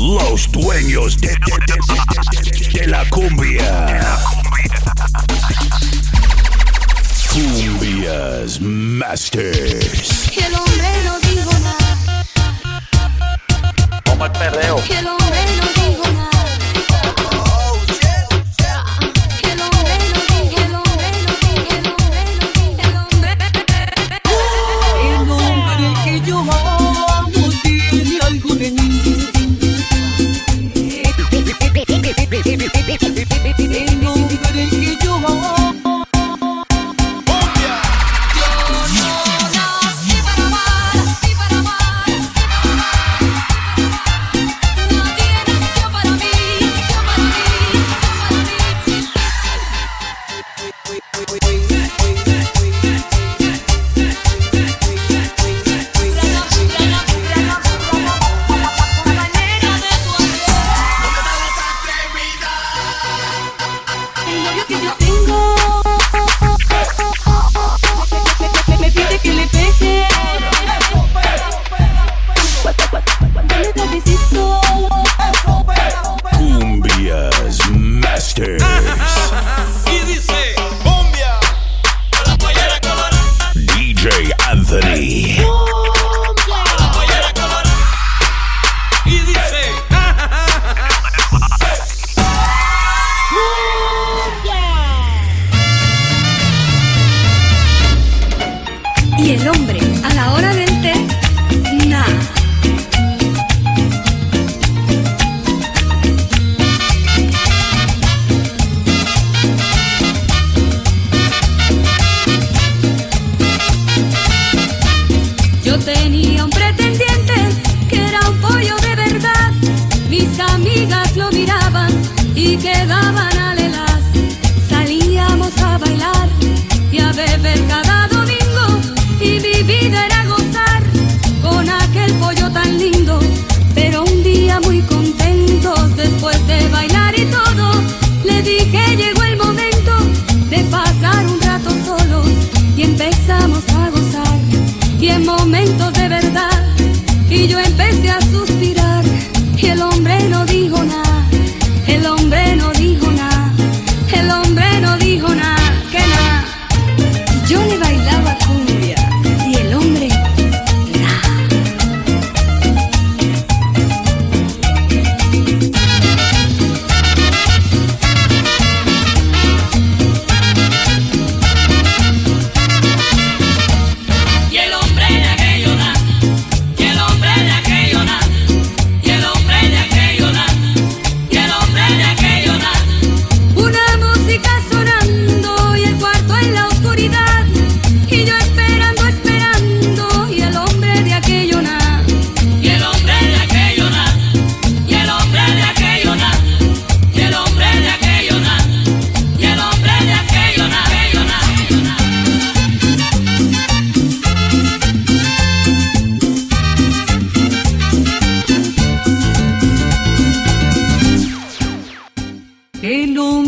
los dueños de, de, de, de la cumbia. Cumbias Masters. Que Que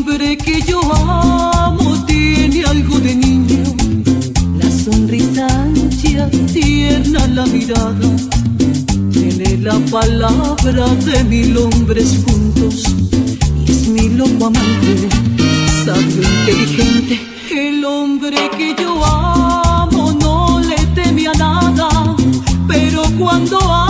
hombre que yo amo tiene algo de niño. La sonrisa ancha, tierna la mirada. Tiene la palabra de mil hombres juntos. Y es mi loco amante, sabio, inteligente. El hombre que yo amo no le teme a nada, pero cuando amo.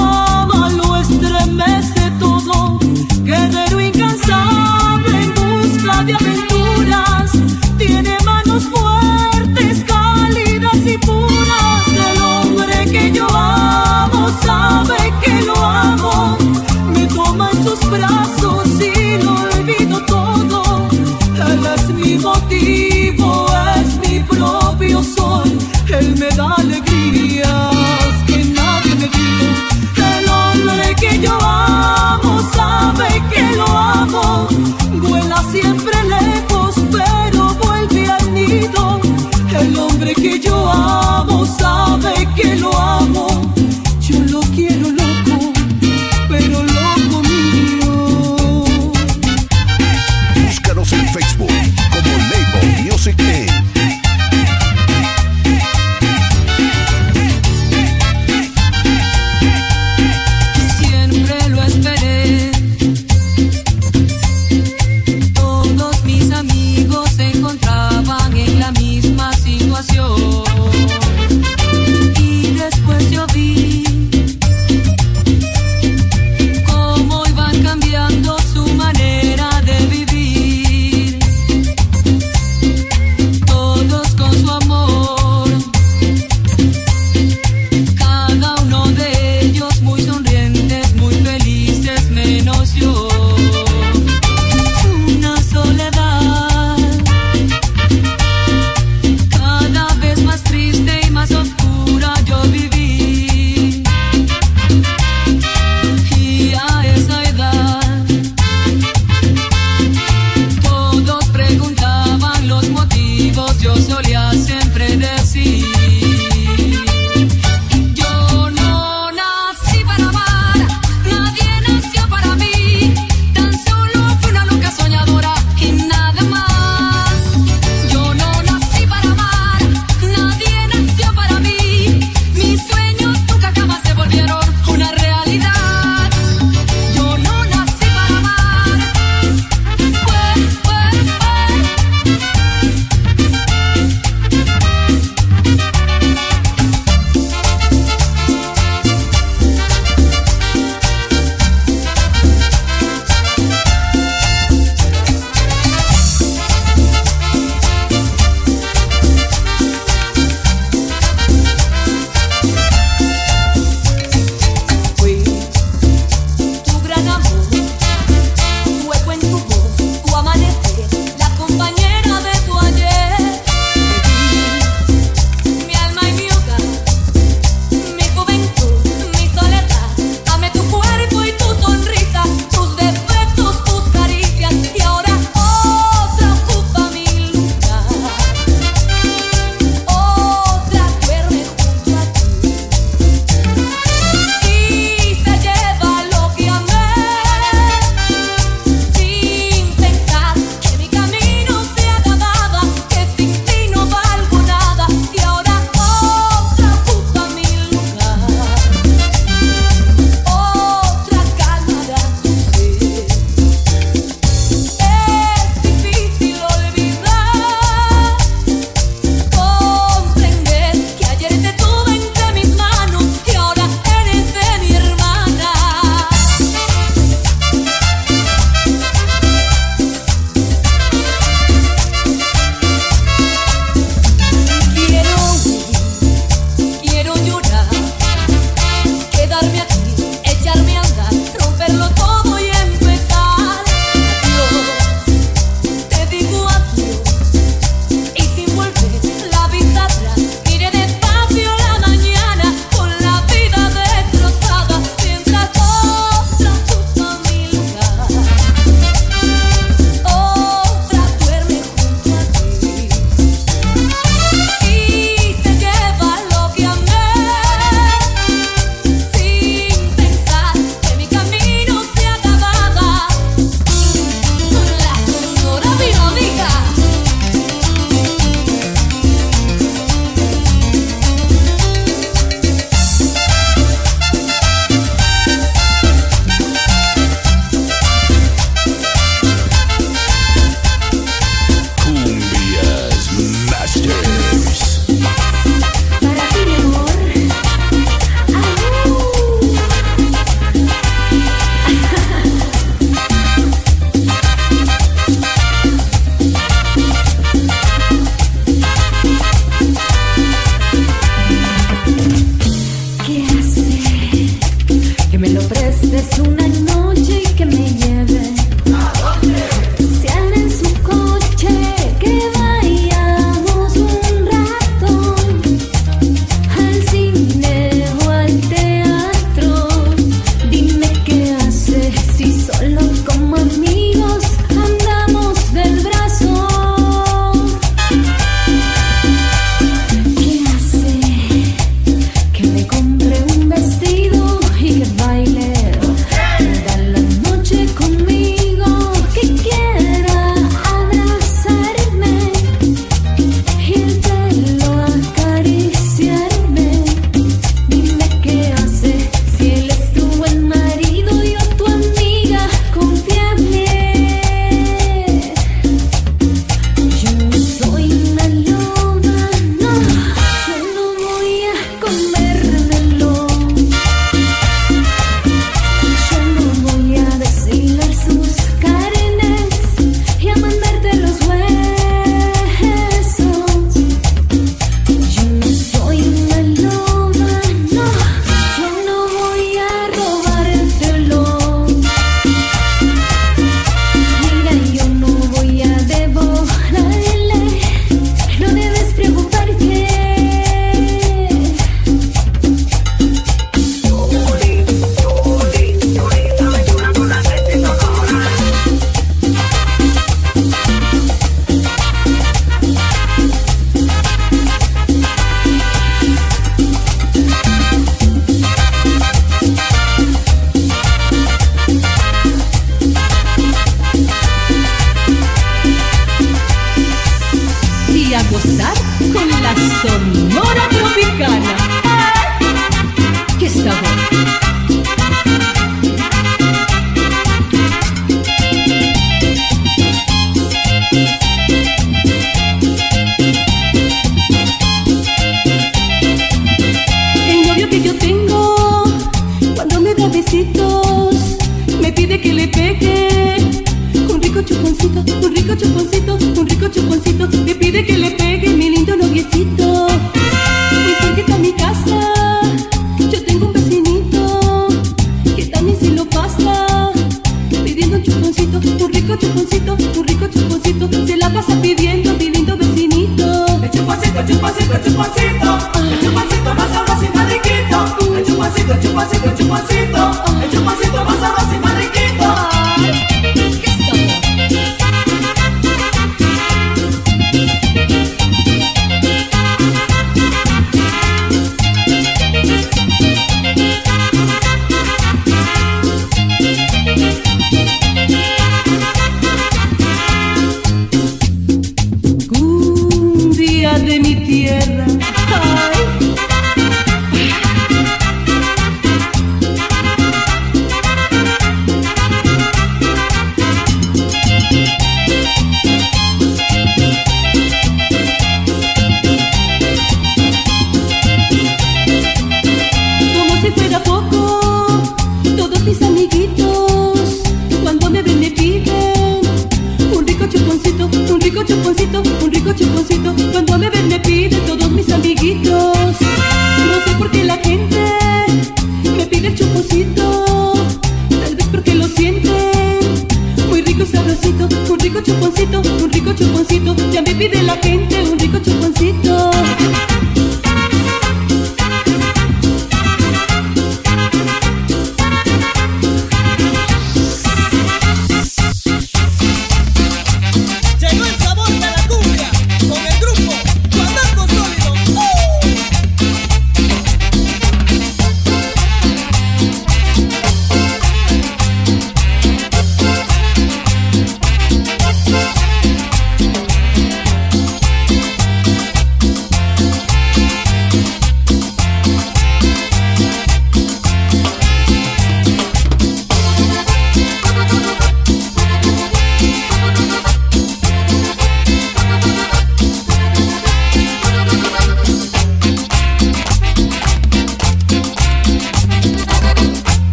de pancita